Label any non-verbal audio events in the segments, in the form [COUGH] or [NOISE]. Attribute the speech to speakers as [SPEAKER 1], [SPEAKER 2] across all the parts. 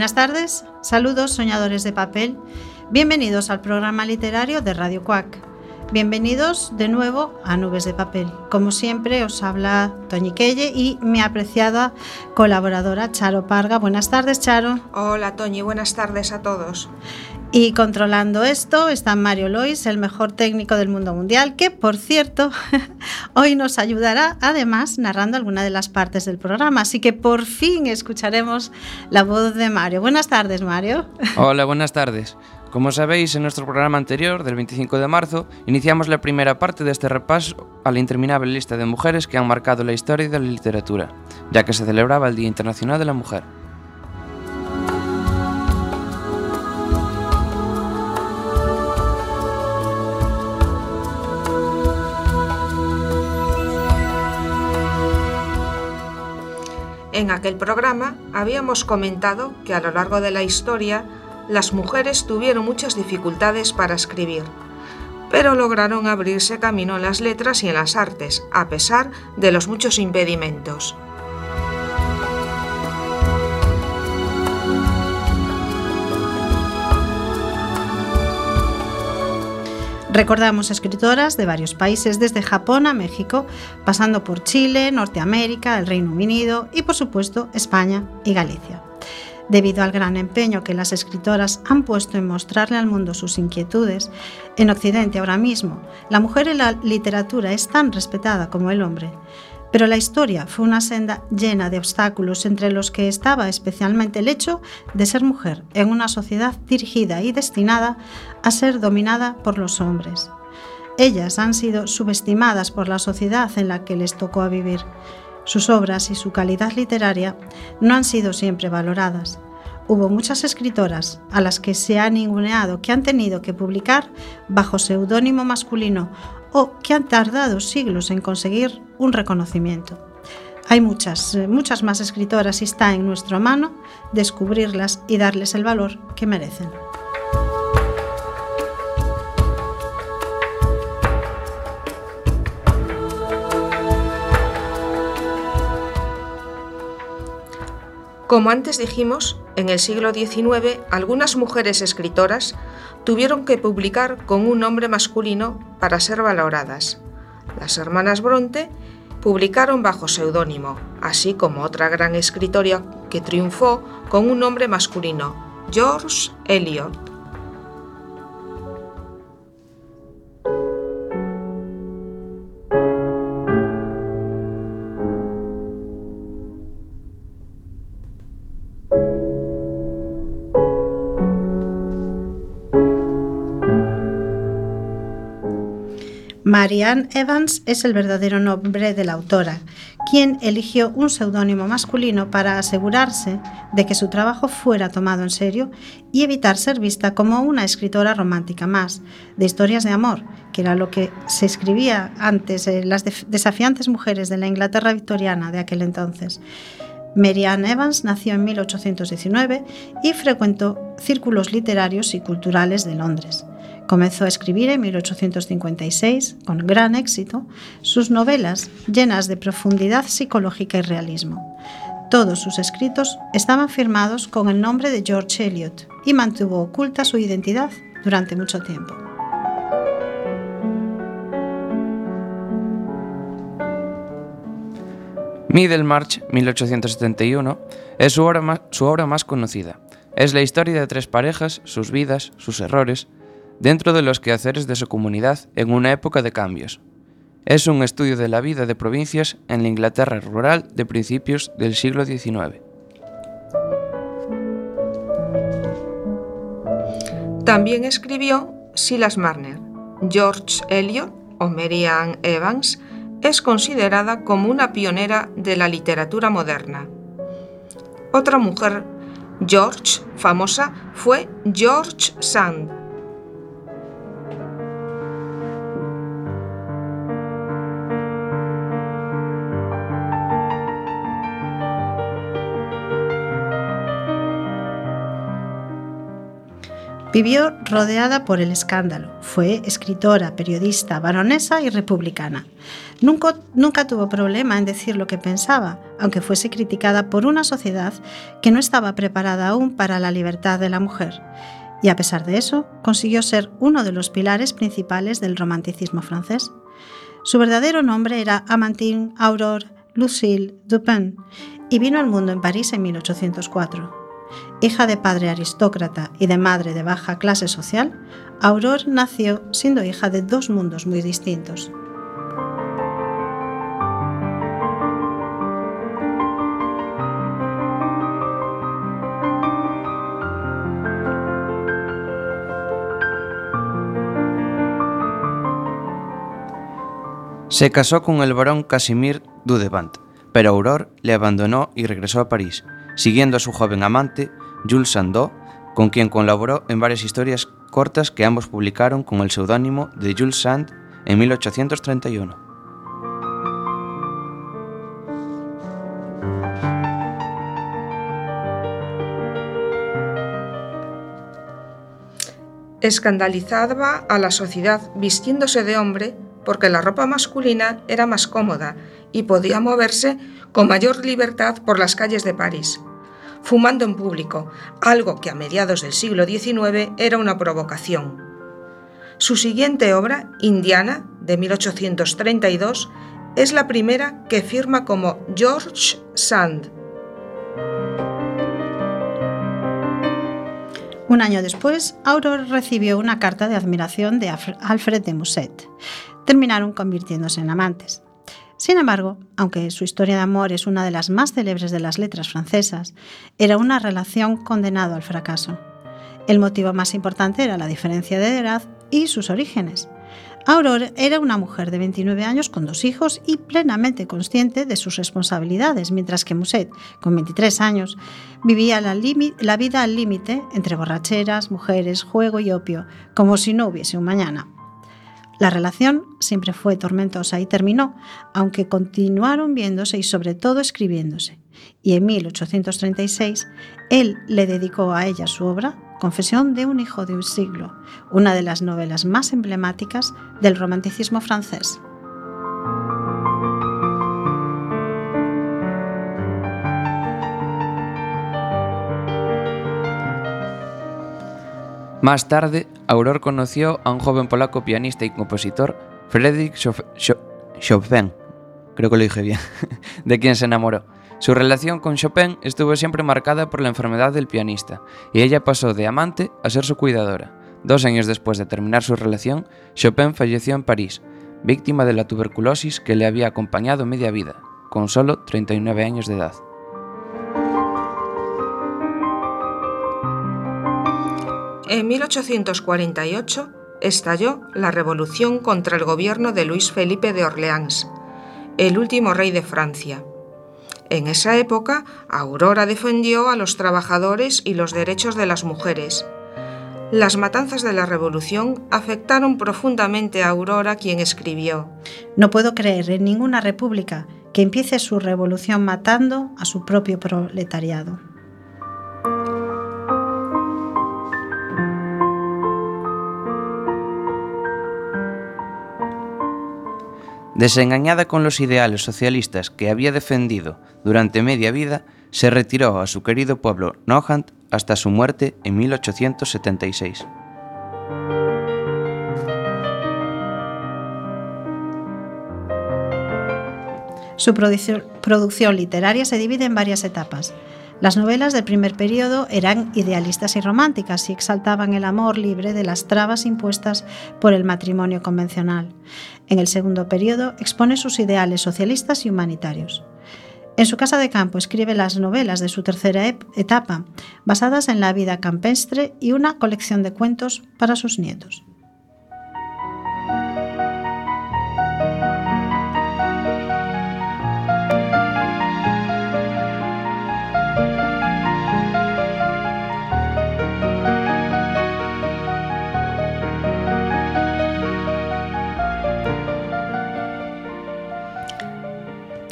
[SPEAKER 1] buenas tardes, saludos soñadores de papel, bienvenidos al programa literario de Radio Cuac. Bienvenidos de nuevo a Nubes de Papel. Como siempre os habla Toñi y mi apreciada colaboradora Charo Parga. Buenas tardes, Charo.
[SPEAKER 2] Hola, Toñi, buenas tardes a todos.
[SPEAKER 1] Y controlando esto está Mario Lois, el mejor técnico del mundo mundial, que por cierto [LAUGHS] hoy nos ayudará además narrando alguna de las partes del programa. Así que por fin escucharemos la voz de Mario. Buenas tardes, Mario. [LAUGHS]
[SPEAKER 3] Hola, buenas tardes. Como sabéis, en nuestro programa anterior, del 25 de marzo, iniciamos la primera parte de este repaso a la interminable lista de mujeres que han marcado la historia de la literatura, ya que se celebraba el Día Internacional de la Mujer.
[SPEAKER 2] En aquel programa habíamos comentado que a lo largo de la historia las mujeres tuvieron muchas dificultades para escribir, pero lograron abrirse camino en las letras y en las artes, a pesar de los muchos impedimentos.
[SPEAKER 1] Recordamos escritoras de varios países, desde Japón a México, pasando por Chile, Norteamérica, el Reino Unido y, por supuesto, España y Galicia. Debido al gran empeño que las escritoras han puesto en mostrarle al mundo sus inquietudes, en Occidente ahora mismo, la mujer en la literatura es tan respetada como el hombre. Pero la historia fue una senda llena de obstáculos entre los que estaba especialmente el hecho de ser mujer en una sociedad dirigida y destinada a ser dominada por los hombres. Ellas han sido subestimadas por la sociedad en la que les tocó vivir. Sus obras y su calidad literaria no han sido siempre valoradas. Hubo muchas escritoras a las que se ha ninguneado que han tenido que publicar bajo seudónimo masculino o que han tardado siglos en conseguir un reconocimiento. Hay muchas, eh, muchas más escritoras y está en nuestra mano descubrirlas y darles el valor que merecen.
[SPEAKER 2] Como antes dijimos, en el siglo XIX algunas mujeres escritoras tuvieron que publicar con un nombre masculino para ser valoradas. Las hermanas Bronte publicaron bajo seudónimo, así como otra gran escritora que triunfó con un nombre masculino, George Eliot.
[SPEAKER 1] Marianne Evans es el verdadero nombre de la autora, quien eligió un seudónimo masculino para asegurarse de que su trabajo fuera tomado en serio y evitar ser vista como una escritora romántica más, de historias de amor, que era lo que se escribía antes en las desafiantes mujeres de la Inglaterra victoriana de aquel entonces. Marianne Evans nació en 1819 y frecuentó círculos literarios y culturales de Londres. Comenzó a escribir en 1856, con gran éxito, sus novelas llenas de profundidad psicológica y realismo. Todos sus escritos estaban firmados con el nombre de George Eliot y mantuvo oculta su identidad durante mucho tiempo.
[SPEAKER 3] Middlemarch, 1871, es su obra, más, su obra más conocida. Es la historia de tres parejas, sus vidas, sus errores, dentro de los quehaceres de su comunidad en una época de cambios. Es un estudio de la vida de provincias en la Inglaterra rural de principios del siglo XIX.
[SPEAKER 2] También escribió Silas Marner. George Eliot o Mary Ann Evans es considerada como una pionera de la literatura moderna. Otra mujer, George, famosa, fue George Sand,
[SPEAKER 1] Vivió rodeada por el escándalo. Fue escritora, periodista, baronesa y republicana. Nunca, nunca, tuvo problema en decir lo que pensaba, aunque fuese criticada por una sociedad que no estaba preparada aún para la libertad de la mujer. Y a pesar de eso, consiguió ser uno de los pilares principales del romanticismo francés. Su verdadero nombre era Amantine Aurore Lucille Dupin y vino al mundo en París en 1804. Hija de padre aristócrata y de madre de baja clase social, Aurore nació siendo hija de dos mundos muy distintos.
[SPEAKER 3] Se casó con el barón Casimir Dudevant, pero Aurore le abandonó y regresó a París, siguiendo a su joven amante, Jules Sandeau, con quien colaboró en varias historias cortas que ambos publicaron con el seudónimo de Jules Sand en 1831.
[SPEAKER 2] Escandalizaba a la sociedad vistiéndose de hombre porque la ropa masculina era más cómoda y podía moverse con mayor libertad por las calles de París fumando en público, algo que a mediados del siglo XIX era una provocación. Su siguiente obra, Indiana, de 1832, es la primera que firma como George Sand.
[SPEAKER 1] Un año después, Aurore recibió una carta de admiración de Alfred de Musset. Terminaron convirtiéndose en amantes. Sin embargo, aunque su historia de amor es una de las más célebres de las letras francesas, era una relación condenada al fracaso. El motivo más importante era la diferencia de edad y sus orígenes. Aurore era una mujer de 29 años con dos hijos y plenamente consciente de sus responsabilidades, mientras que Musset, con 23 años, vivía la, la vida al límite entre borracheras, mujeres, juego y opio, como si no hubiese un mañana. La relación siempre fue tormentosa y terminó, aunque continuaron viéndose y sobre todo escribiéndose. Y en 1836 él le dedicó a ella su obra Confesión de un hijo de un siglo, una de las novelas más emblemáticas del romanticismo francés.
[SPEAKER 3] Más tarde, Aurore conoció a un joven polaco pianista y compositor, Frédéric Chopin, creo que lo dije bien, [LAUGHS] de quien se enamoró. Su relación con Chopin estuvo siempre marcada por la enfermedad del pianista, y ella pasó de amante a ser su cuidadora. Dos años después de terminar su relación, Chopin falleció en París, víctima de la tuberculosis que le había acompañado media vida, con solo 39 años de edad.
[SPEAKER 2] En 1848 estalló la revolución contra el gobierno de Luis Felipe de Orleans, el último rey de Francia. En esa época, Aurora defendió a los trabajadores y los derechos de las mujeres. Las matanzas de la revolución afectaron profundamente a Aurora, quien escribió,
[SPEAKER 1] No puedo creer en ninguna república que empiece su revolución matando a su propio proletariado.
[SPEAKER 3] Desengañada con los ideales socialistas que había defendido durante media vida, se retiró a su querido pueblo Nohant hasta su muerte en 1876.
[SPEAKER 1] Su producción literaria se divide en varias etapas. Las novelas del primer periodo eran idealistas y románticas y exaltaban el amor libre de las trabas impuestas por el matrimonio convencional. En el segundo periodo expone sus ideales socialistas y humanitarios. En su casa de campo escribe las novelas de su tercera etapa, basadas en la vida campestre y una colección de cuentos para sus nietos.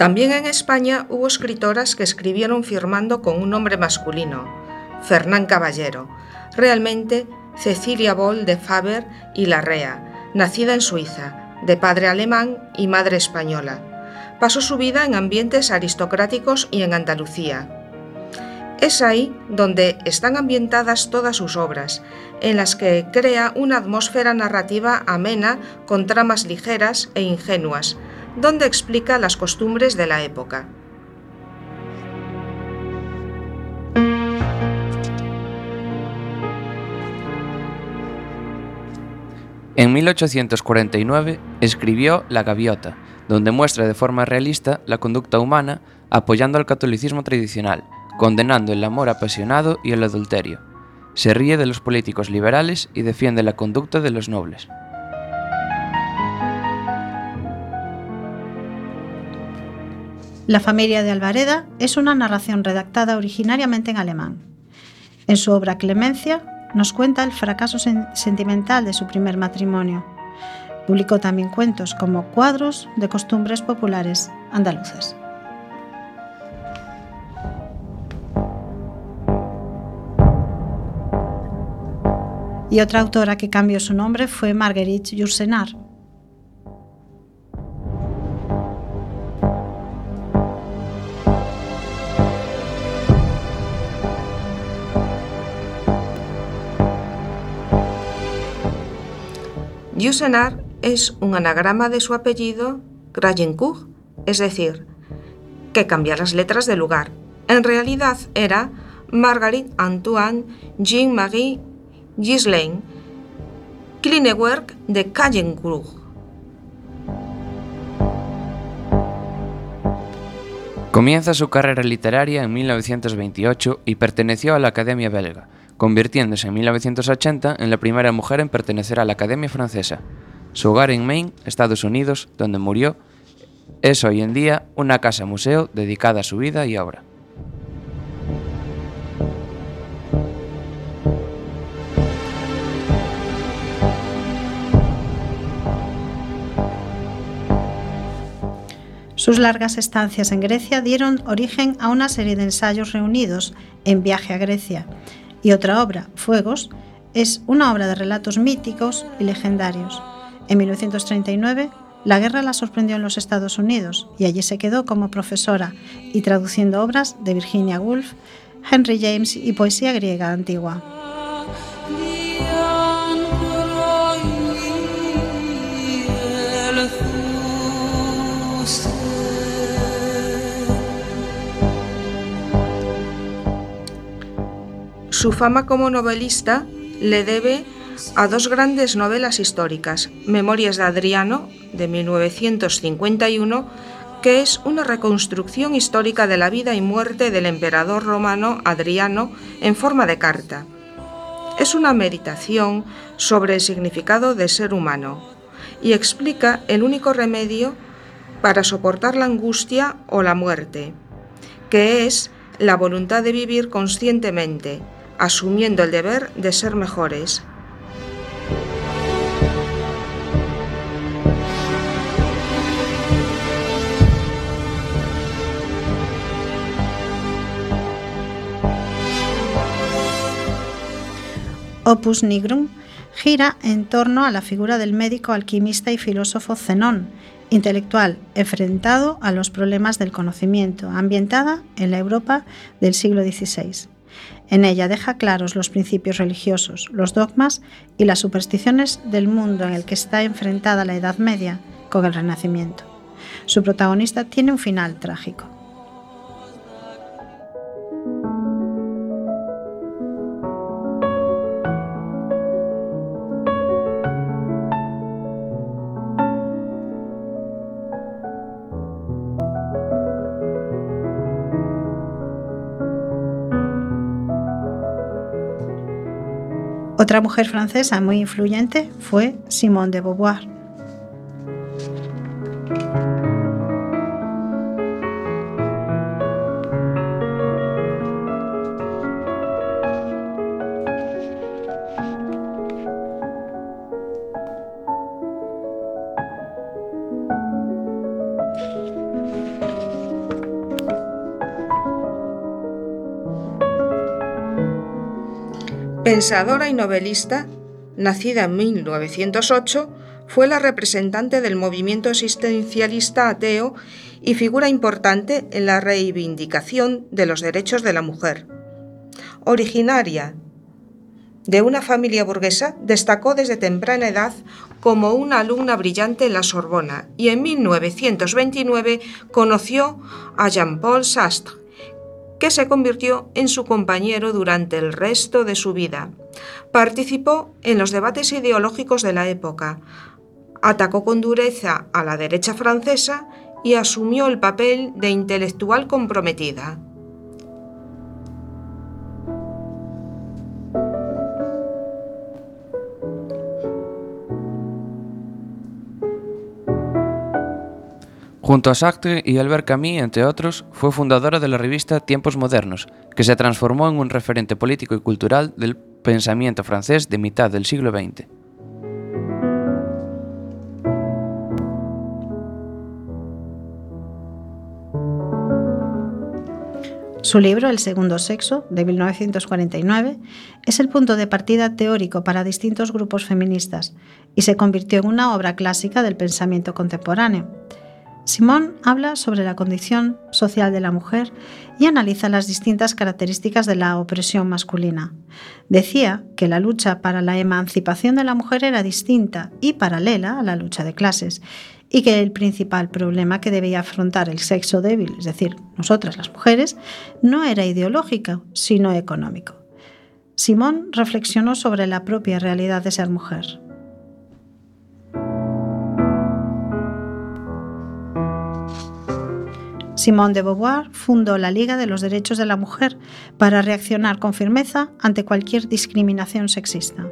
[SPEAKER 2] También en España hubo escritoras que escribieron firmando con un nombre masculino, Fernán Caballero. Realmente Cecilia Boll de Faber y Larrea, nacida en Suiza, de padre alemán y madre española. Pasó su vida en ambientes aristocráticos y en Andalucía. Es ahí donde están ambientadas todas sus obras, en las que crea una atmósfera narrativa amena con tramas ligeras e ingenuas, donde explica las costumbres de la época.
[SPEAKER 3] En 1849 escribió La Gaviota, donde muestra de forma realista la conducta humana apoyando al catolicismo tradicional, condenando el amor apasionado y el adulterio. Se ríe de los políticos liberales y defiende la conducta de los nobles.
[SPEAKER 1] La familia de Alvareda es una narración redactada originariamente en alemán. En su obra Clemencia nos cuenta el fracaso sentimental de su primer matrimonio. Publicó también cuentos como cuadros de costumbres populares andaluzas. Y otra autora que cambió su nombre fue Marguerite Yourcenar,
[SPEAKER 2] Yusenar es un anagrama de su apellido Grayencourt, es decir, que cambia las letras de lugar. En realidad era Marguerite Antoine Jean-Marie Gislain Klinewerk de Cayencourt.
[SPEAKER 3] Comienza su carrera literaria en 1928 y perteneció a la Academia Belga, convirtiéndose en 1980 en la primera mujer en pertenecer a la Academia Francesa. Su hogar en Maine, Estados Unidos, donde murió, es hoy en día una casa-museo dedicada a su vida y obra.
[SPEAKER 1] Sus largas estancias en Grecia dieron origen a una serie de ensayos reunidos en Viaje a Grecia, y otra obra, Fuegos, es una obra de relatos míticos y legendarios. En 1939, la guerra la sorprendió en los Estados Unidos y allí se quedó como profesora y traduciendo obras de Virginia Woolf, Henry James y poesía griega antigua.
[SPEAKER 2] Su fama como novelista le debe a dos grandes novelas históricas, Memorias de Adriano, de 1951, que es una reconstrucción histórica de la vida y muerte del emperador romano Adriano en forma de carta. Es una meditación sobre el significado de ser humano y explica el único remedio para soportar la angustia o la muerte, que es la voluntad de vivir conscientemente, asumiendo el deber de ser mejores.
[SPEAKER 1] Opus Nigrum gira en torno a la figura del médico, alquimista y filósofo Zenón, intelectual enfrentado a los problemas del conocimiento, ambientada en la Europa del siglo XVI. En ella deja claros los principios religiosos, los dogmas y las supersticiones del mundo en el que está enfrentada la Edad Media con el Renacimiento. Su protagonista tiene un final trágico. Otra mujer francesa muy influyente fue Simone de Beauvoir.
[SPEAKER 2] Pensadora y novelista, nacida en 1908, fue la representante del movimiento existencialista ateo y figura importante en la reivindicación de los derechos de la mujer. Originaria de una familia burguesa, destacó desde temprana edad como una alumna brillante en la Sorbona y en 1929 conoció a Jean-Paul Sastre, que se convirtió en su compañero durante el resto de su vida. Participó en los debates ideológicos de la época, atacó con dureza a la derecha francesa y asumió el papel de intelectual comprometida.
[SPEAKER 3] Junto a Sartre y Albert Camus, entre otros, fue fundadora de la revista Tiempos Modernos, que se transformó en un referente político y cultural del pensamiento francés de mitad del siglo XX.
[SPEAKER 1] Su libro, El segundo sexo, de 1949, es el punto de partida teórico para distintos grupos feministas y se convirtió en una obra clásica del pensamiento contemporáneo. Simón habla sobre la condición social de la mujer y analiza las distintas características de la opresión masculina. Decía que la lucha para la emancipación de la mujer era distinta y paralela a la lucha de clases y que el principal problema que debía afrontar el sexo débil, es decir, nosotras las mujeres, no era ideológico, sino económico. Simón reflexionó sobre la propia realidad de ser mujer. Simone de Beauvoir fundó la Liga de los Derechos de la Mujer para reaccionar con firmeza ante cualquier discriminación sexista.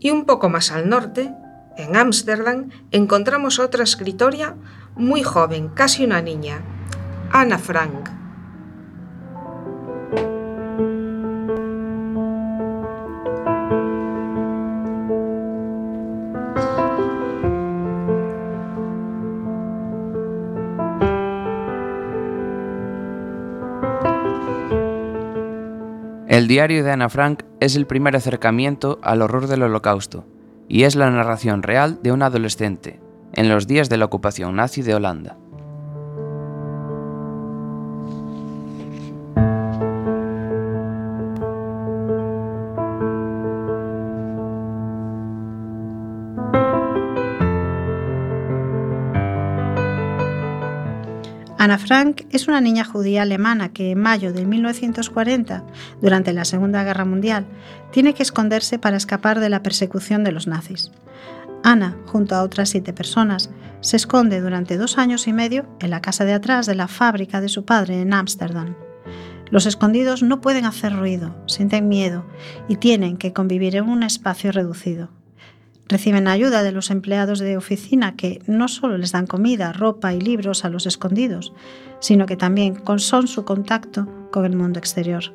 [SPEAKER 2] Y un poco más al norte, en Ámsterdam, encontramos otra escritora muy joven, casi una niña, Ana Frank.
[SPEAKER 3] El diario de Ana Frank es el primer acercamiento al horror del holocausto y es la narración real de un adolescente en los días de la ocupación nazi de Holanda.
[SPEAKER 1] Frank es una niña judía alemana que en mayo de 1940, durante la Segunda Guerra Mundial, tiene que esconderse para escapar de la persecución de los nazis. Ana, junto a otras siete personas, se esconde durante dos años y medio en la casa de atrás de la fábrica de su padre en Ámsterdam. Los escondidos no pueden hacer ruido, sienten miedo y tienen que convivir en un espacio reducido. Reciben ayuda de los empleados de oficina que no solo les dan comida, ropa y libros a los escondidos, sino que también son su contacto con el mundo exterior.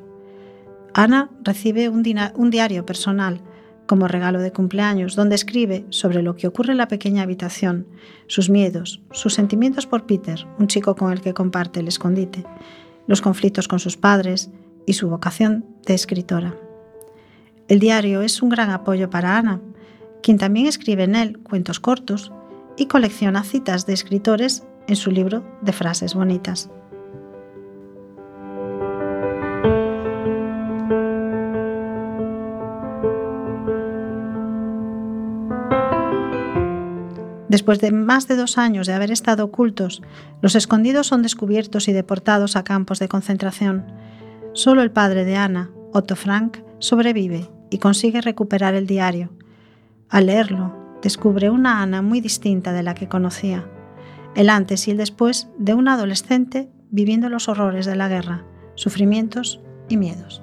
[SPEAKER 1] Ana recibe un, un diario personal como regalo de cumpleaños, donde escribe sobre lo que ocurre en la pequeña habitación, sus miedos, sus sentimientos por Peter, un chico con el que comparte el escondite, los conflictos con sus padres y su vocación de escritora. El diario es un gran apoyo para Ana, quien también escribe en él cuentos cortos y colecciona citas de escritores en su libro de frases bonitas. Después de más de dos años de haber estado ocultos, los escondidos son descubiertos y deportados a campos de concentración. Solo el padre de Ana, Otto Frank, sobrevive y consigue recuperar el diario, al leerlo, descubre una Ana muy distinta de la que conocía, el antes y el después de una adolescente viviendo los horrores de la guerra, sufrimientos y miedos.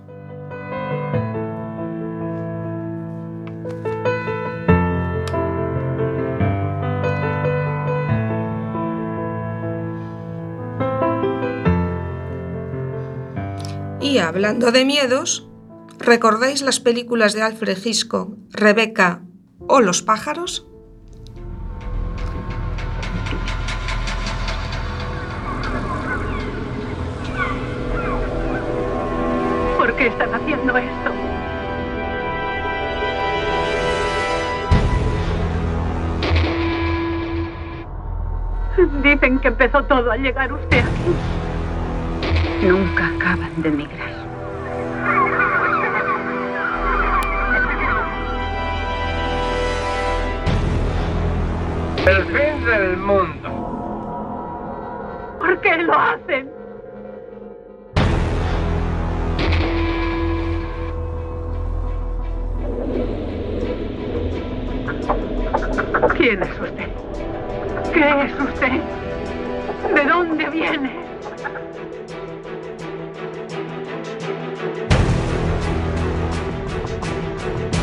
[SPEAKER 2] Y hablando de miedos, ¿recordáis las películas de Alfred Hitchcock, Rebecca o los pájaros? ¿Por qué están haciendo esto?
[SPEAKER 4] Dicen que empezó todo al llegar usted aquí. Nunca acaban de emigrar.
[SPEAKER 5] El fin del mundo.
[SPEAKER 4] ¿Por qué lo hacen? ¿Quién es usted? ¿Qué es usted? ¿De dónde viene?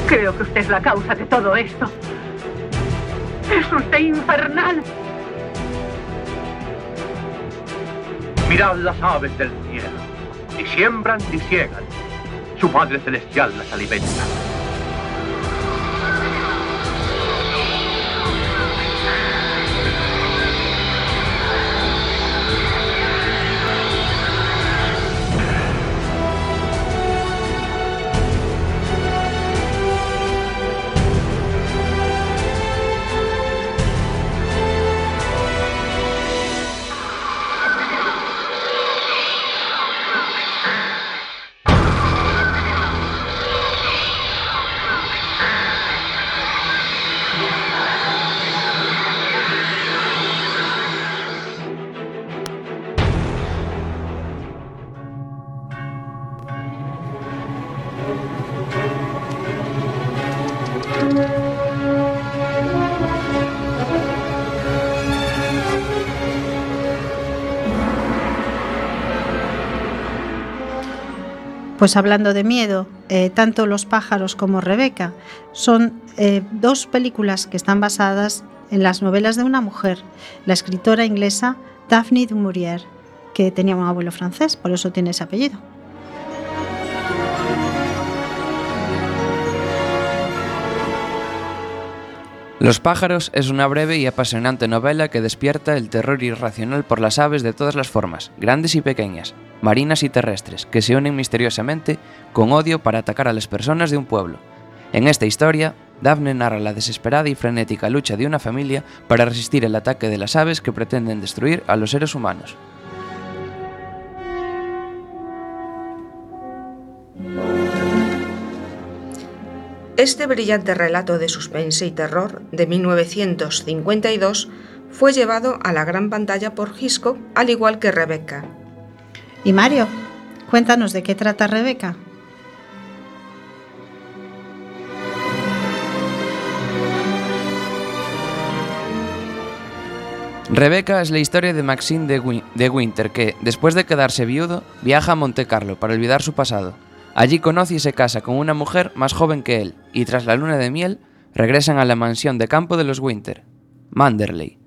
[SPEAKER 4] Creo que usted es la causa de todo esto. Usted infernal.
[SPEAKER 5] Mirad las aves del cielo. Ni siembran ni ciegan. Su Padre Celestial las alimenta.
[SPEAKER 1] Pues hablando de miedo, eh, tanto Los pájaros como Rebeca son eh, dos películas que están basadas en las novelas de una mujer, la escritora inglesa Daphne du Maurier, que tenía un abuelo francés, por eso tiene ese apellido.
[SPEAKER 3] Los pájaros es una breve y apasionante novela que despierta el terror irracional por las aves de todas las formas, grandes y pequeñas, marinas y terrestres, que se unen misteriosamente con odio para atacar a las personas de un pueblo. En esta historia, Daphne narra la desesperada y frenética lucha de una familia para resistir el ataque de las aves que pretenden destruir a los seres humanos.
[SPEAKER 2] Este brillante relato de suspense y terror de 1952 fue llevado a la gran pantalla por Hitchcock, al igual que Rebecca.
[SPEAKER 1] Y Mario, cuéntanos de qué trata Rebeca.
[SPEAKER 3] Rebeca es la historia de Maxine de, Win- de Winter que, después de quedarse viudo, viaja a Monte Carlo para olvidar su pasado. Allí conoce y se casa con una mujer más joven que él, y tras la luna de miel, regresan a la mansión de campo de los Winter, Manderley.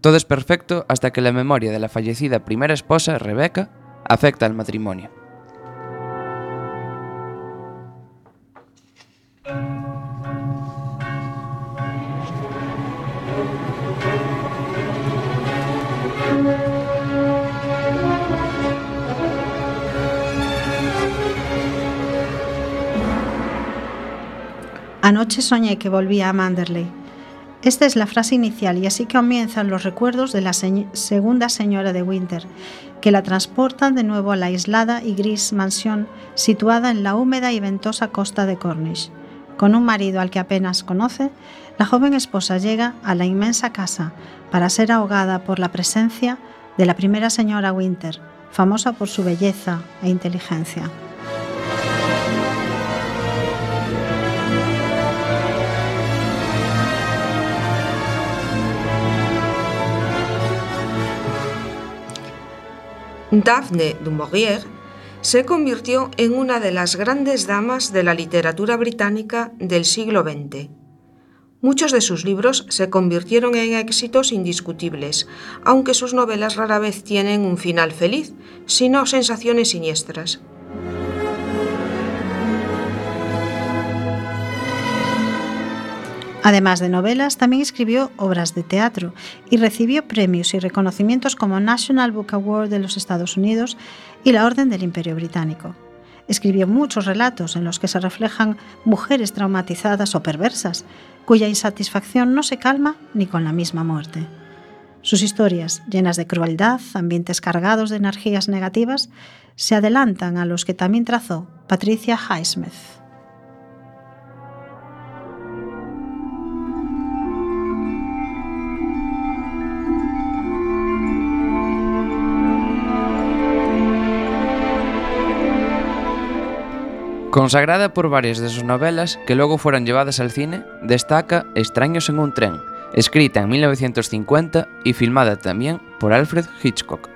[SPEAKER 3] Todo es perfecto hasta que la memoria de la fallecida primera esposa, Rebeca, afecta al matrimonio.
[SPEAKER 1] Anoche soñé que volvía a Manderley. Esta es la frase inicial y así comienzan los recuerdos de la segunda señora de Winter, que la transportan de nuevo a la aislada y gris mansión situada en la húmeda y ventosa costa de Cornish. Con un marido al que apenas conoce, la joven esposa llega a la inmensa casa para ser ahogada por la presencia de la primera señora Winter, famosa por su belleza e inteligencia.
[SPEAKER 2] Daphne du Maurier se convirtió en una de las grandes damas de la literatura británica del siglo XX. Muchos de sus libros se convirtieron en éxitos indiscutibles, aunque sus novelas rara vez tienen un final feliz, sino sensaciones siniestras.
[SPEAKER 1] Además de novelas, también escribió obras de teatro y recibió premios y reconocimientos como National Book Award de los Estados Unidos y la Orden del Imperio Británico. Escribió muchos relatos en los que se reflejan mujeres traumatizadas o perversas, cuya insatisfacción no se calma ni con la misma muerte. Sus historias, llenas de crueldad, ambientes cargados de energías negativas, se adelantan a los que también trazó Patricia Highsmith.
[SPEAKER 3] Consagrada por varias de sus novelas que luego fueron llevadas al cine, destaca Extraños en un tren, escrita en 1950 y filmada también por Alfred Hitchcock.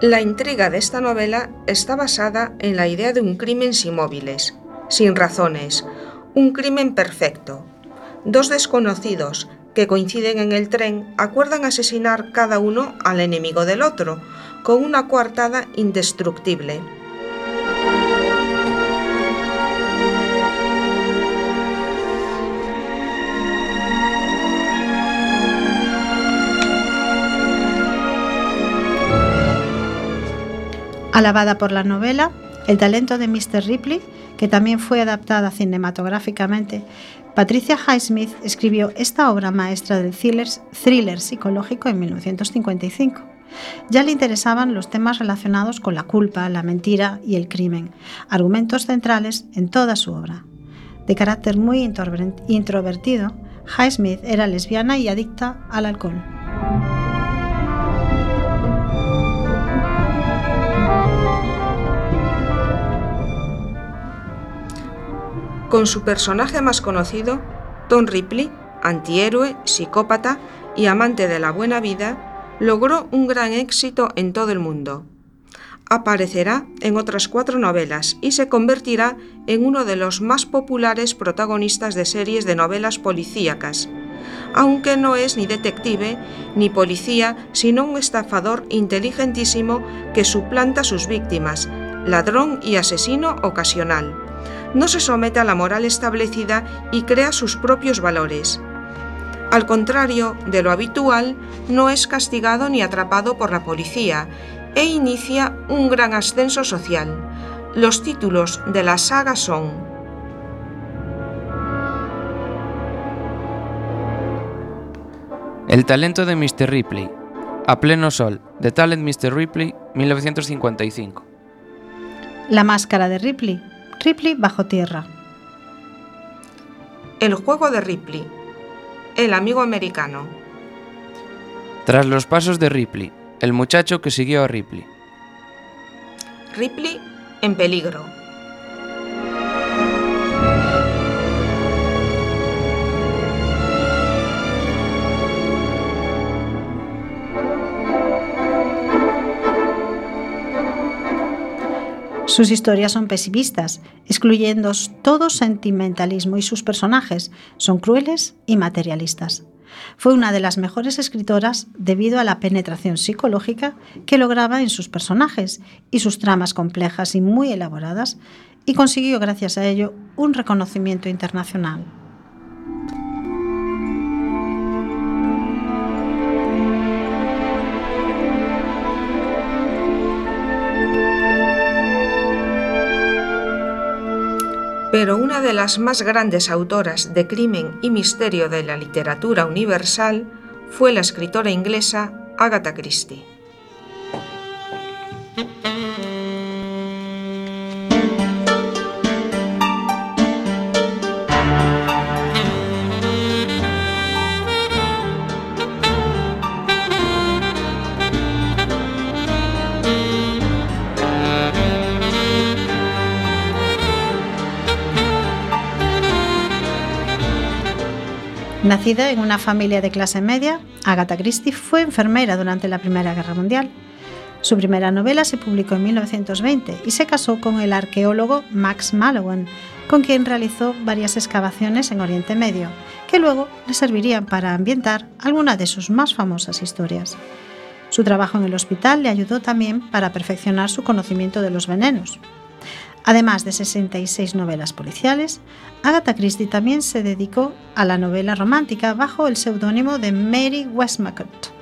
[SPEAKER 2] La intriga de esta novela está basada en la idea de un crimen sin móviles, sin razones, un crimen perfecto. Dos desconocidos que coinciden en el tren acuerdan asesinar cada uno al enemigo del otro, con una coartada indestructible.
[SPEAKER 1] Alabada por la novela, el talento de Mr. Ripley, que también fue adaptada cinematográficamente, Patricia Highsmith escribió esta obra maestra del thriller, psicológico en 1955. Ya le interesaban los temas relacionados con la culpa, la mentira y el crimen, argumentos centrales en toda su obra. De carácter muy introvertido, Highsmith era lesbiana y adicta al alcohol.
[SPEAKER 2] Con su personaje más conocido, Tom Ripley, antihéroe, psicópata y amante de la buena vida, logró un gran éxito en todo el mundo. Aparecerá en otras cuatro novelas y se convertirá en uno de los más populares protagonistas de series de novelas policíacas, aunque no es ni detective ni policía, sino un estafador inteligentísimo que suplanta a sus víctimas, ladrón y asesino ocasional no se somete a la moral establecida y crea sus propios valores. Al contrario de lo habitual, no es castigado ni atrapado por la policía e inicia un gran ascenso social. Los títulos de la saga son
[SPEAKER 3] El talento de Mr. Ripley, A pleno sol, The Talent Mr. Ripley, 1955.
[SPEAKER 1] La máscara de Ripley, Ripley bajo tierra.
[SPEAKER 2] El juego de Ripley. El amigo americano.
[SPEAKER 3] Tras los pasos de Ripley, el muchacho que siguió a Ripley.
[SPEAKER 2] Ripley en peligro.
[SPEAKER 1] Sus historias son pesimistas, excluyendo todo sentimentalismo y sus personajes son crueles y materialistas. Fue una de las mejores escritoras debido a la penetración psicológica que lograba en sus personajes y sus tramas complejas y muy elaboradas, y consiguió gracias a ello un reconocimiento internacional.
[SPEAKER 2] Pero una de las más grandes autoras de crimen y misterio de la literatura universal fue la escritora inglesa Agatha Christie.
[SPEAKER 1] Nacida en una familia de clase media, Agatha Christie fue enfermera durante la Primera Guerra Mundial. Su primera novela se publicó en 1920 y se casó con el arqueólogo Max Mallowan, con quien realizó varias excavaciones en Oriente Medio, que luego le servirían para ambientar algunas de sus más famosas historias. Su trabajo en el hospital le ayudó también para perfeccionar su conocimiento de los venenos. Además de 66 novelas policiales, Agatha Christie también se dedicó a la novela romántica bajo el seudónimo de Mary Westmacott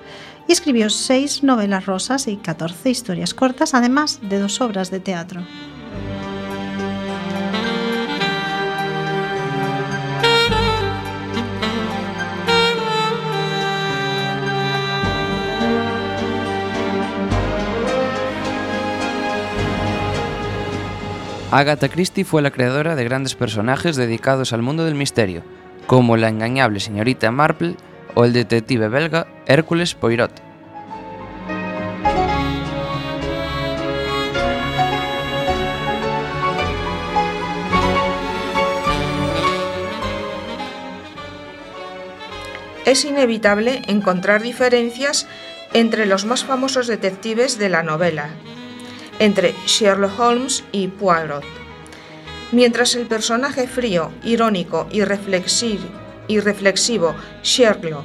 [SPEAKER 1] y escribió seis novelas rosas y 14 historias cortas, además de dos obras de teatro.
[SPEAKER 3] Agatha Christie fue la creadora de grandes personajes dedicados al mundo del misterio, como la engañable señorita Marple o el detective belga Hércules Poirot.
[SPEAKER 2] Es inevitable encontrar diferencias entre los más famosos detectives de la novela, entre Sherlock Holmes y Poirot. Mientras el personaje frío, irónico y reflexivo, Sherlock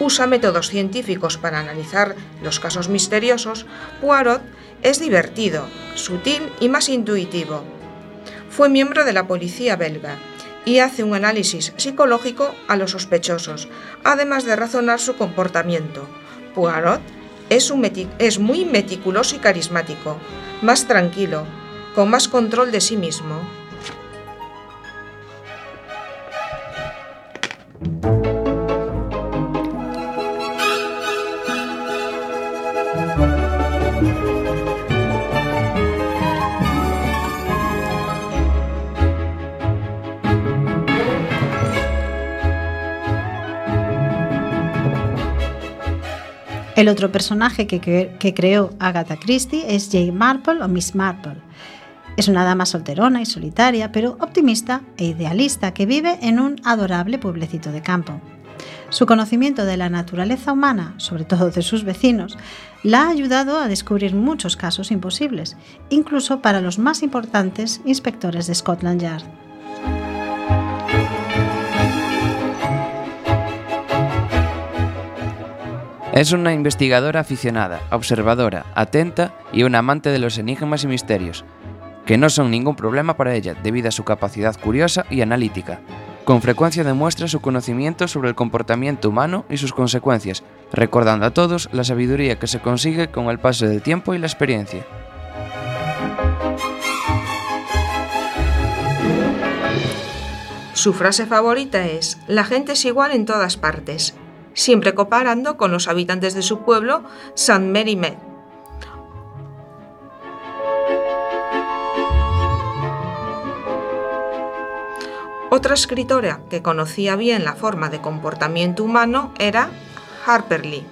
[SPEAKER 2] usa métodos científicos para analizar los casos misteriosos, Poirot es divertido, sutil y más intuitivo. Fue miembro de la policía belga y hace un análisis psicológico a los sospechosos, además de razonar su comportamiento. Poirot es, muy meticuloso y carismático, más tranquilo, con más control de sí mismo.
[SPEAKER 1] El otro personaje que, creó Agatha Christie es Jane Marple o Miss Marple. Es una dama solterona y solitaria, pero optimista e idealista que vive en un adorable pueblecito de campo. Su conocimiento de la naturaleza humana, sobre todo de sus vecinos, la ha ayudado a descubrir muchos casos imposibles, incluso para los más importantes inspectores de Scotland Yard.
[SPEAKER 3] Es una investigadora aficionada, observadora, atenta y una amante de los enigmas y misterios, que no son ningún problema para ella debido a su capacidad curiosa y analítica. Con frecuencia demuestra su conocimiento sobre el comportamiento humano y sus consecuencias, recordando a todos la sabiduría que se consigue con el paso del tiempo y la experiencia.
[SPEAKER 2] Su frase favorita es, la gente es igual en todas partes, siempre comparando con los habitantes de su pueblo, St. Mary. Otra escritora que conocía bien la forma de comportamiento humano era Harper Lee.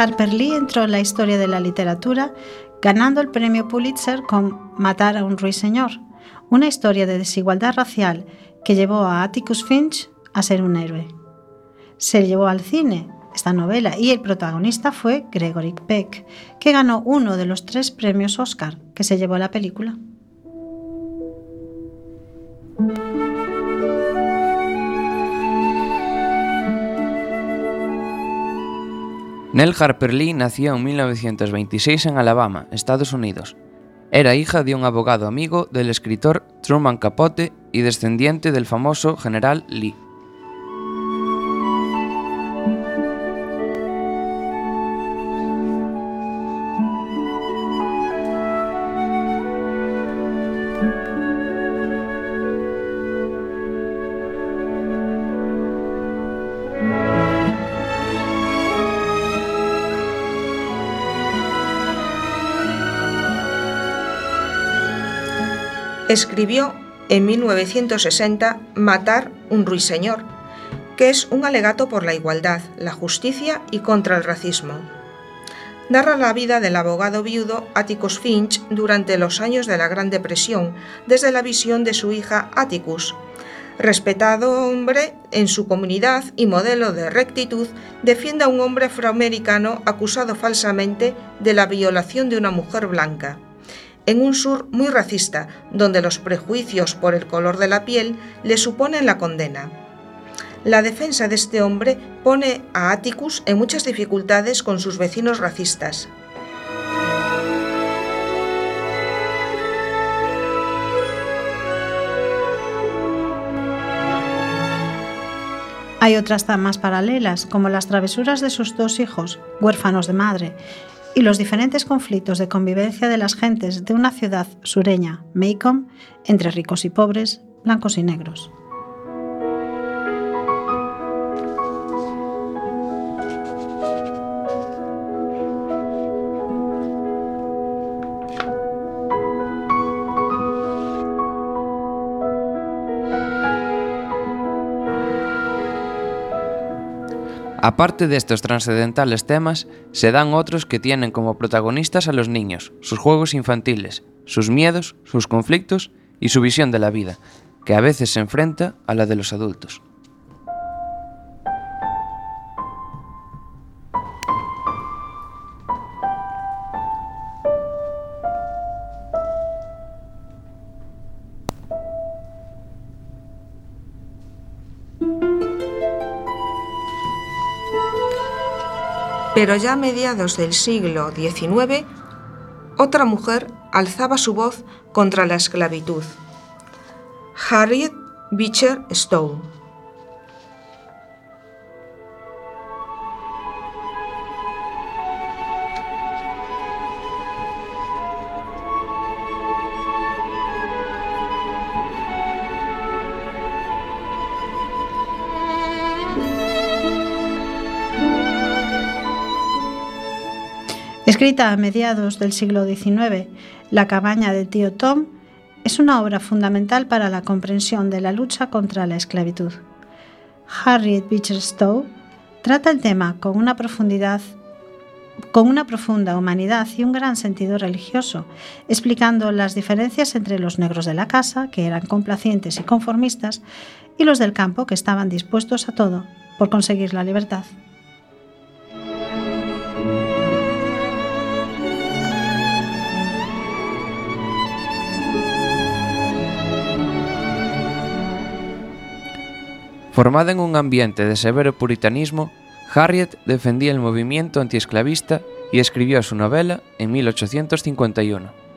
[SPEAKER 1] Harper Lee entró en la historia de la literatura ganando el premio Pulitzer con Matar a un ruiseñor, una historia de desigualdad racial que llevó a Atticus Finch a ser un héroe. Se llevó al cine esta novela y el protagonista fue Gregory Peck, que ganó uno de los tres premios Oscar que se llevó la película.
[SPEAKER 3] Nell Harper Lee nació en 1926 en Alabama, Estados Unidos. Era hija de un abogado amigo del escritor Truman Capote y descendiente del famoso general Lee.
[SPEAKER 2] Escribió en 1960 Matar un ruiseñor, que es un alegato por la igualdad, la justicia y contra el racismo. narra la vida del abogado viudo Atticus Finch durante los años de la Gran Depresión, desde la visión de su hija Atticus. Respetado hombre en su comunidad y modelo de rectitud, defiende a un hombre afroamericano acusado falsamente de la violación de una mujer blanca en un sur muy racista, donde los prejuicios por el color de la piel le suponen la condena. La defensa de este hombre pone a Atticus en muchas dificultades con sus vecinos racistas.
[SPEAKER 1] Hay otras tramas paralelas, como las travesuras de sus dos hijos, huérfanos de madre, y los diferentes conflictos de convivencia de las gentes de una ciudad sureña, Macomb, entre ricos y pobres, blancos y negros.
[SPEAKER 3] Aparte de estos trascendentales temas, se dan otros que tienen como protagonistas a los niños, sus juegos infantiles, sus miedos, sus conflictos y su visión de la vida, que a veces se enfrenta a la de los adultos.
[SPEAKER 2] Pero ya a mediados del siglo XIX, otra mujer alzaba su voz contra la esclavitud. Harriet Beecher Stowe.
[SPEAKER 1] Escrita a mediados del siglo XIX, La cabaña del tío Tom es una obra fundamental para la comprensión de la lucha contra la esclavitud. Harriet Beecher Stowe trata el tema con una profundidad con una profunda humanidad y un gran sentido religioso, explicando las diferencias entre los negros de la casa, que eran complacientes y conformistas, y los del campo, que estaban dispuestos a todo por conseguir la libertad.
[SPEAKER 3] Formada en un ambiente de severo puritanismo, Harriet defendía el movimiento antiesclavista y escribió su novela en 1851.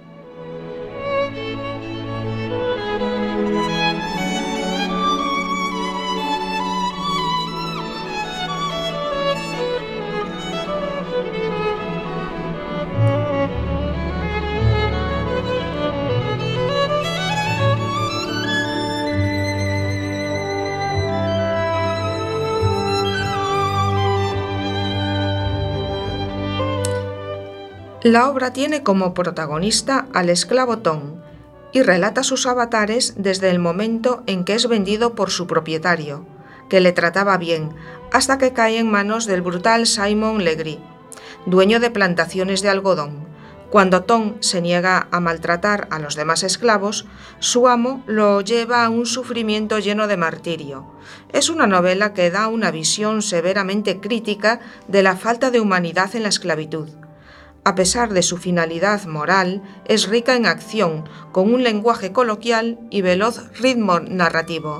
[SPEAKER 2] La obra tiene como protagonista al esclavo Tom y relata sus avatares desde el momento en que es vendido por su propietario, que le trataba bien, hasta que cae en manos del brutal Simon Legree, dueño de plantaciones de algodón. Cuando Tom se niega a maltratar a los demás esclavos, su amo lo lleva a un sufrimiento lleno de martirio. Es una novela que da una visión severamente crítica de la falta de humanidad en la esclavitud a pesar de su finalidad moral, es rica en acción, con un lenguaje coloquial y veloz ritmo narrativo.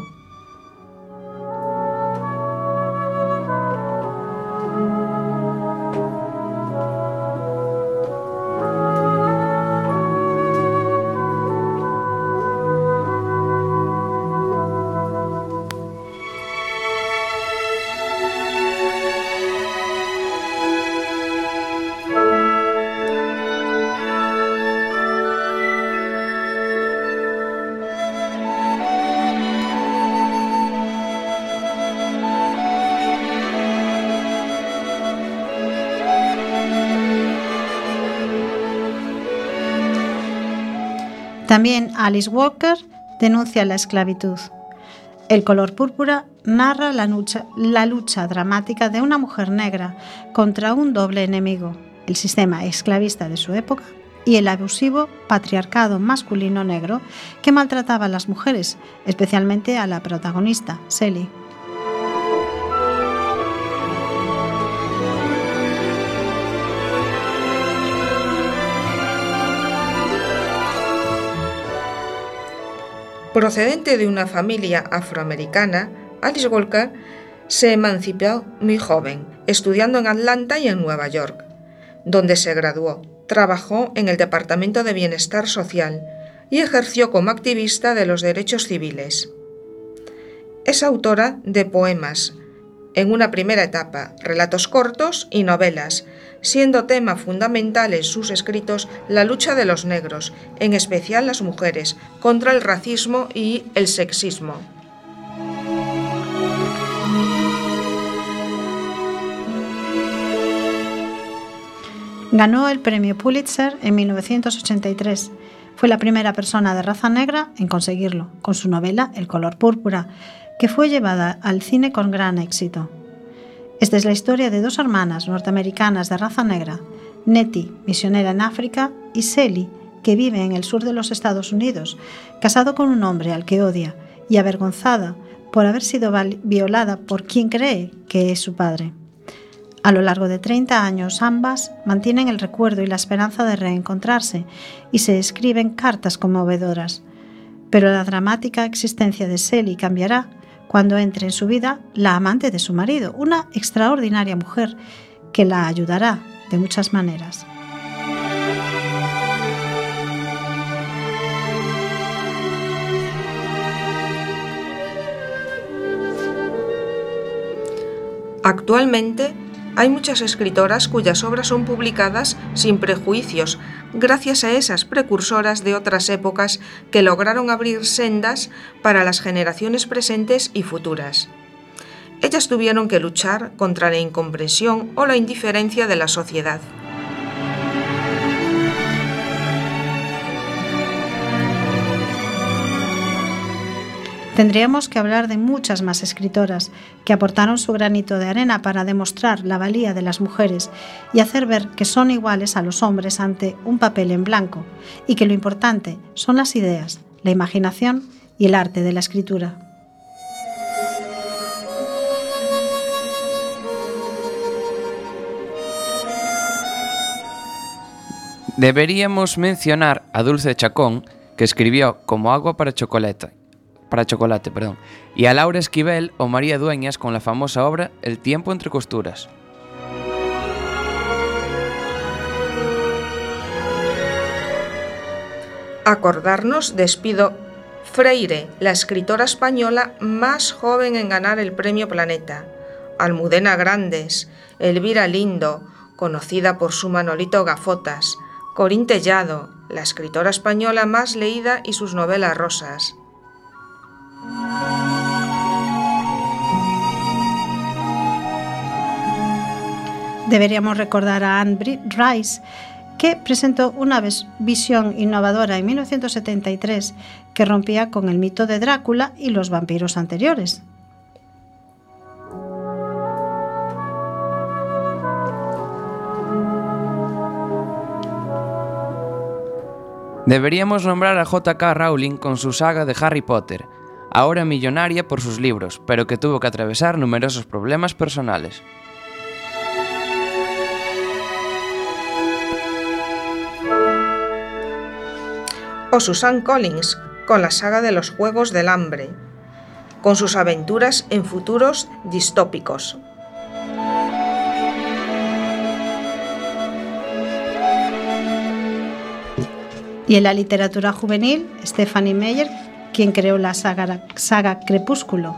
[SPEAKER 1] También Alice Walker denuncia la esclavitud. El color púrpura narra la lucha, la lucha, dramática de una mujer negra contra un doble enemigo, el sistema esclavista de su época y el abusivo patriarcado masculino negro que maltrataba a las mujeres, especialmente a la protagonista, Sally.
[SPEAKER 2] Procedente de una familia afroamericana, Alice Walker se emancipó muy joven, estudiando en Atlanta y en Nueva York, donde se graduó. Trabajó en el Departamento de Bienestar Social y ejerció como activista de los derechos civiles. Es autora de poemas, en una primera etapa, relatos cortos y novelas, siendo tema fundamental en sus escritos la lucha de los negros, en especial las mujeres, contra el racismo y el sexismo.
[SPEAKER 1] Ganó el premio Pulitzer en 1983. Fue la primera persona de raza negra en conseguirlo, con su novela El color púrpura, que fue llevada al cine con gran éxito. Esta es la historia de dos hermanas norteamericanas de raza negra, Nettie, misionera en África, y Sally, que vive en el sur de los Estados Unidos, casado con un hombre al que odia y avergonzada por haber sido violada por quien cree que es su padre. A lo largo de 30 años ambas mantienen el recuerdo y la esperanza de reencontrarse y se escriben cartas conmovedoras. Pero la dramática existencia de Sally cambiará cuando entre en su vida la amante de su marido, una extraordinaria mujer que la ayudará de muchas maneras.
[SPEAKER 2] Actualmente hay muchas escritoras cuyas obras son publicadas sin prejuicios, gracias a esas precursoras de otras épocas que lograron abrir sendas para las generaciones presentes y futuras. Ellas tuvieron que luchar contra la incomprensión o la indiferencia de la sociedad.
[SPEAKER 1] Tendríamos que hablar de muchas más escritoras que aportaron su granito de arena para demostrar la valía de las mujeres y hacer ver que son iguales a los hombres ante un papel en blanco y que lo importante son las ideas, la imaginación y el arte de la escritura.
[SPEAKER 3] Deberíamos mencionar a Dulce Chacón, que escribió Como agua para chocolate para chocolate, perdón, y a Laura Esquivel o María Dueñas con la famosa obra El tiempo entre costuras.
[SPEAKER 2] Acordarnos despido Freire, la escritora española más joven en ganar el premio Planeta, Almudena Grandes, Elvira Lindo, conocida por su Manolito Gafotas, Corín Tellado, la escritora española más leída y sus novelas rosas,
[SPEAKER 1] Deberíamos recordar a Anne Rice, que presentó una visión innovadora en 1973 que rompía con el mito de Drácula y los vampiros anteriores.
[SPEAKER 3] Deberíamos nombrar a J.K. Rowling con su saga de Harry Potter, ahora millonaria por sus libros, pero que tuvo que atravesar numerosos problemas personales.
[SPEAKER 2] O Susan Collins, con la saga de los Juegos del Hambre, con sus aventuras en futuros distópicos.
[SPEAKER 1] Y en la literatura juvenil, Stephanie Meyer quien creó la saga, saga Crepúsculo.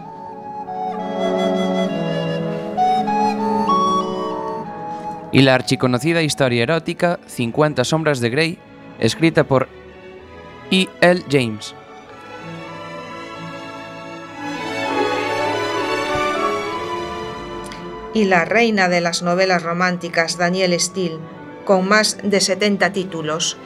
[SPEAKER 3] Y la archiconocida historia erótica 50 sombras de Grey, escrita por E. L. James.
[SPEAKER 2] Y la reina de las novelas románticas Danielle Steele, con más de 70 títulos,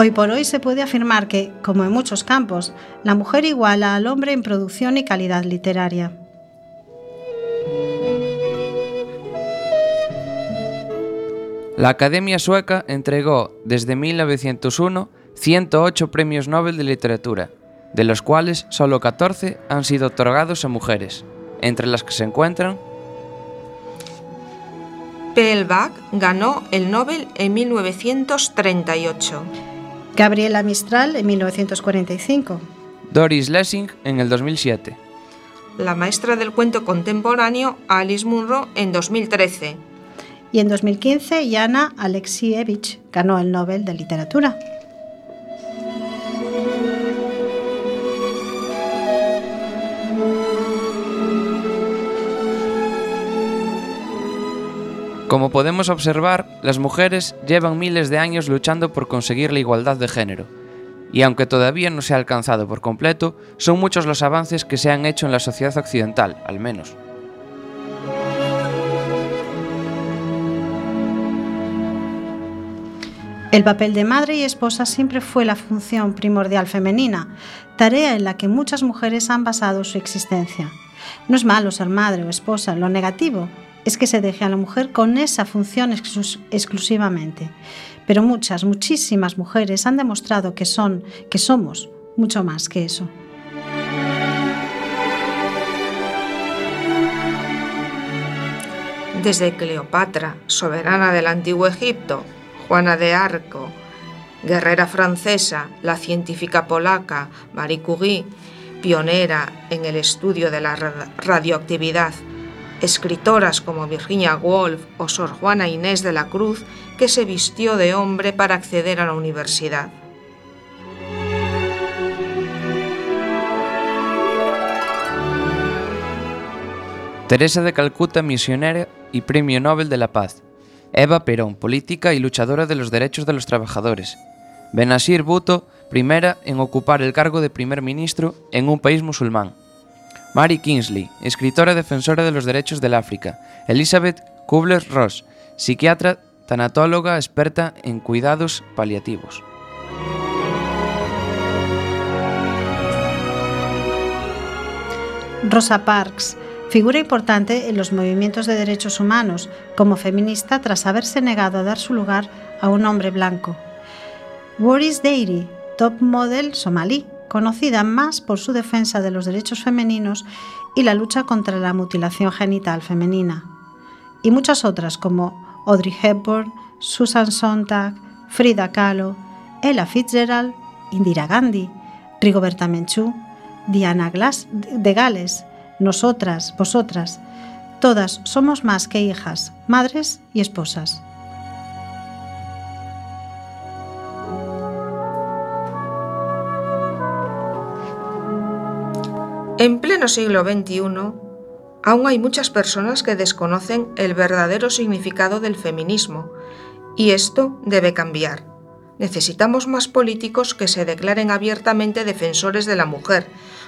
[SPEAKER 1] Hoy por hoy se puede afirmar que, como en muchos campos, la mujer iguala al hombre en producción y calidad literaria.
[SPEAKER 3] La Academia Sueca entregó desde 1901 108 premios Nobel de Literatura, de los cuales solo 14 han sido otorgados a mujeres, entre las que se encuentran
[SPEAKER 2] P.L. Bach ganó el Nobel en 1938.
[SPEAKER 1] Gabriela Mistral en 1945.
[SPEAKER 3] Doris Lessing en el 2007.
[SPEAKER 2] La maestra del cuento contemporáneo Alice Munro en 2013.
[SPEAKER 1] Y en 2015 Yana Alexievich ganó el Nobel de Literatura.
[SPEAKER 3] Como podemos observar, las mujeres llevan miles de años luchando por conseguir la igualdad de género, y aunque todavía no se ha alcanzado por completo, son muchos los avances que se han hecho en la sociedad occidental, al menos.
[SPEAKER 1] El papel de madre y esposa siempre fue la función primordial femenina, tarea en la que muchas mujeres han basado su existencia. No es malo ser madre o esposa, lo negativo es que se deje a la mujer con esa función exclusivamente. Pero muchas, muchísimas mujeres han demostrado que son, que somos mucho más que eso.
[SPEAKER 2] Desde Cleopatra, soberana del antiguo Egipto, Juana de Arco, guerrera francesa, la científica polaca Marie Curie, pionera en el estudio de la radioactividad, escritoras como Virginia Woolf o Sor Juana Inés de la Cruz, que se vistió de hombre para acceder a la universidad.
[SPEAKER 3] Teresa de Calcuta, misionera y Premio Nobel de la Paz. Eva Perón, política y luchadora de los derechos de los trabajadores. Benazir Bhutto, primera en ocupar el cargo de primer ministro en un país musulmán. Mary Kingsley, escritora defensora de los derechos del África. Elizabeth Kubler-Ross, psiquiatra, tanatóloga experta en cuidados paliativos.
[SPEAKER 1] Rosa Parks, figura importante en los movimientos de derechos humanos, como feminista tras haberse negado a dar su lugar a un hombre blanco. Waris Dairy, top model somalí, conocida más por su defensa de los derechos femeninos y la lucha contra la mutilación genital femenina, y muchas otras como Audrey Hepburn, Susan Sontag, Frida Kahlo, Ella Fitzgerald, Indira Gandhi, Rigoberta Menchú, Diana Glass de Gales, nosotras, vosotras, todas somos más que hijas, madres y esposas.
[SPEAKER 2] En pleno siglo XXI, aún hay muchas personas que desconocen el verdadero significado del feminismo, y esto debe cambiar. Necesitamos más políticos que se declaren abiertamente defensores de la mujer,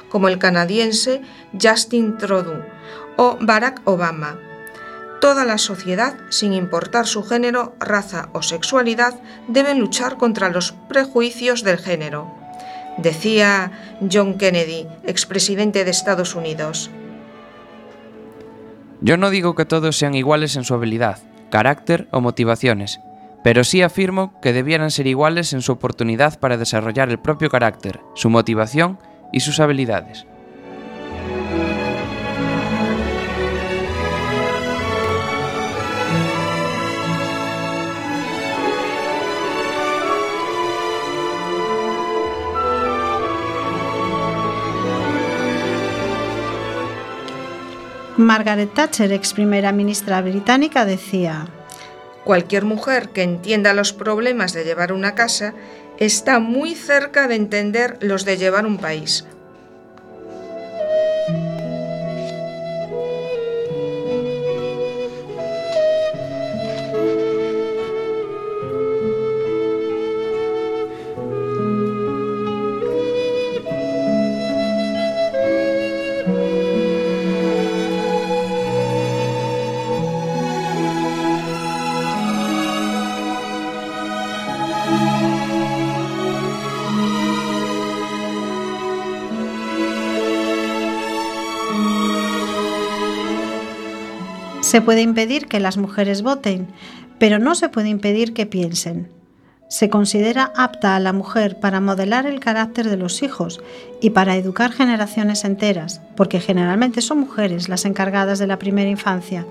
[SPEAKER 2] como el canadiense Justin Trudeau o Barack Obama. Toda la sociedad, sin importar su género, raza o sexualidad, deben luchar contra los prejuicios del género decía John Kennedy, expresidente de Estados Unidos.
[SPEAKER 3] Yo no digo que todos sean iguales en su habilidad, carácter o motivaciones, pero sí afirmo que debieran ser iguales en su oportunidad para desarrollar el propio carácter, su motivación y sus habilidades.
[SPEAKER 1] Margaret Thatcher, ex primera ministra británica, decía,
[SPEAKER 2] Cualquier mujer que entienda los problemas de llevar una casa está muy cerca de entender los de llevar un país.
[SPEAKER 1] Se puede impedir que las mujeres voten, pero no se puede impedir que piensen. Se considera apta a la mujer para modelar el carácter de los hijos y para educar generaciones enteras, porque generalmente son mujeres las encargadas de la primera infancia,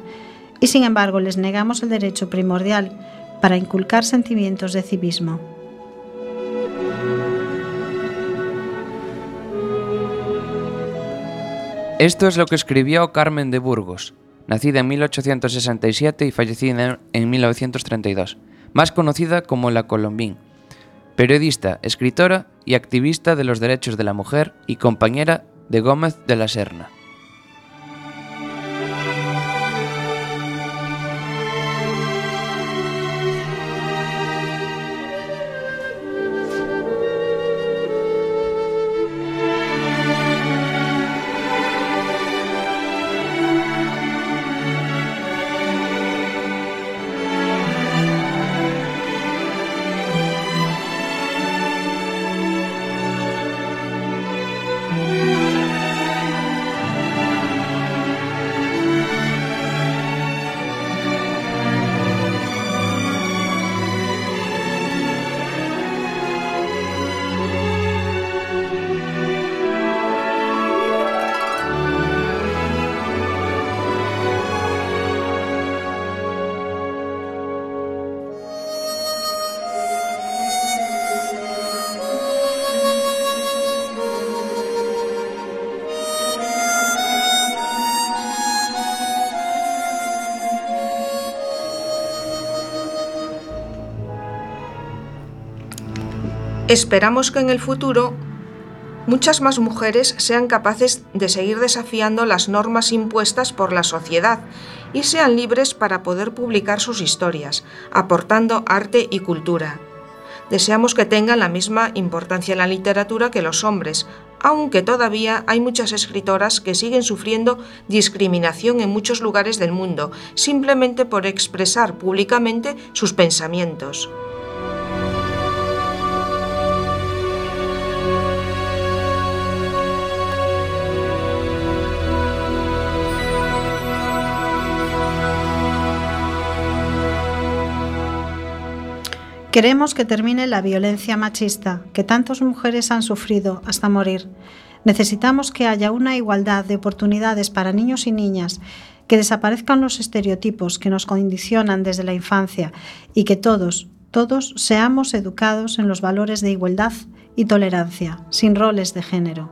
[SPEAKER 1] y sin embargo les negamos el derecho primordial para inculcar sentimientos de civismo.
[SPEAKER 3] Esto es lo que escribió Carmen de Burgos, nacida en 1867 y fallecida en 1932, más conocida como La Colombín, periodista, escritora y activista de los derechos de la mujer y compañera de Gómez de la Serna.
[SPEAKER 2] Esperamos que en el futuro muchas más mujeres sean capaces de seguir desafiando las normas impuestas por la sociedad y sean libres para poder publicar sus historias, aportando arte y cultura. Deseamos que tengan la misma importancia en la literatura que los hombres, aunque todavía hay muchas escritoras que siguen sufriendo discriminación en muchos lugares del mundo, simplemente por expresar públicamente sus pensamientos.
[SPEAKER 1] Queremos que termine la violencia machista que tantas mujeres han sufrido hasta morir. Necesitamos que haya una igualdad de oportunidades para niños y niñas, que desaparezcan los estereotipos que nos condicionan desde la infancia y que todos, todos seamos educados en los valores de igualdad y tolerancia, sin roles de género.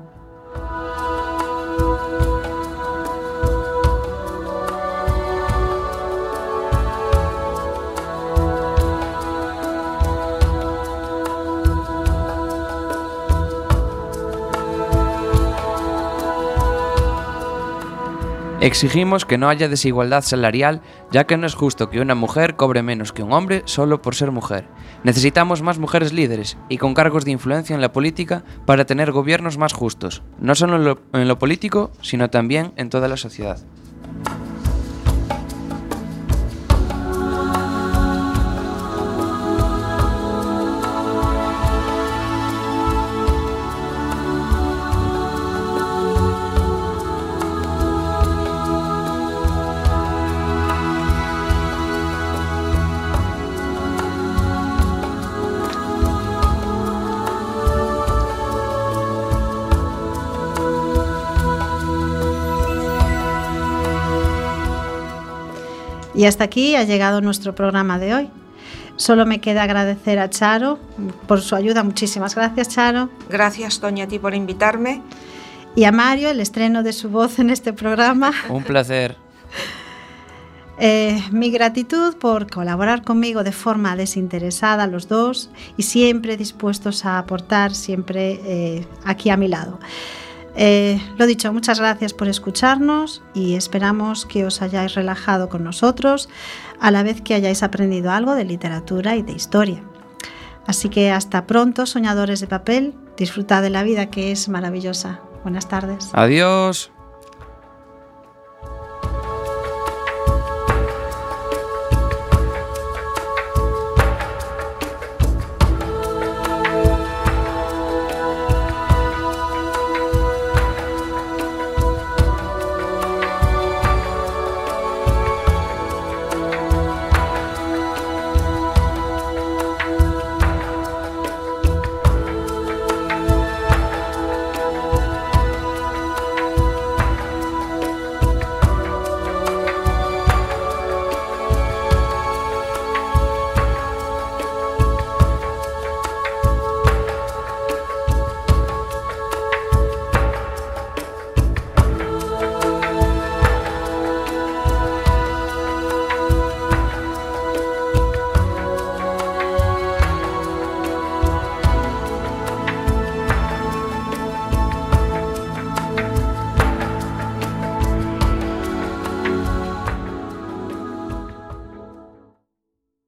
[SPEAKER 3] Exigimos que no haya desigualdad salarial, ya que no es justo que una mujer cobre menos que un hombre solo por ser mujer. Necesitamos más mujeres líderes y con cargos de influencia en la política para tener gobiernos más justos, no solo en lo, político, sino también en toda la sociedad.
[SPEAKER 1] Y hasta aquí ha llegado nuestro programa de hoy. Solo me queda agradecer a Charo por su ayuda. Muchísimas gracias, Charo.
[SPEAKER 2] Gracias, Toña, a ti por invitarme.
[SPEAKER 1] Y a Mario, el estreno de su voz en este programa. [LAUGHS]
[SPEAKER 3] Un placer.
[SPEAKER 1] Eh, mi gratitud por colaborar conmigo de forma desinteresada los dos y siempre dispuestos a aportar, siempre eh, aquí a mi lado. Eh, lo dicho, muchas gracias por escucharnos y esperamos que os hayáis relajado con nosotros a la vez que hayáis aprendido algo de literatura y de historia. Así que hasta pronto, soñadores de papel, disfrutad de la vida que es maravillosa. Buenas tardes.
[SPEAKER 3] Adiós.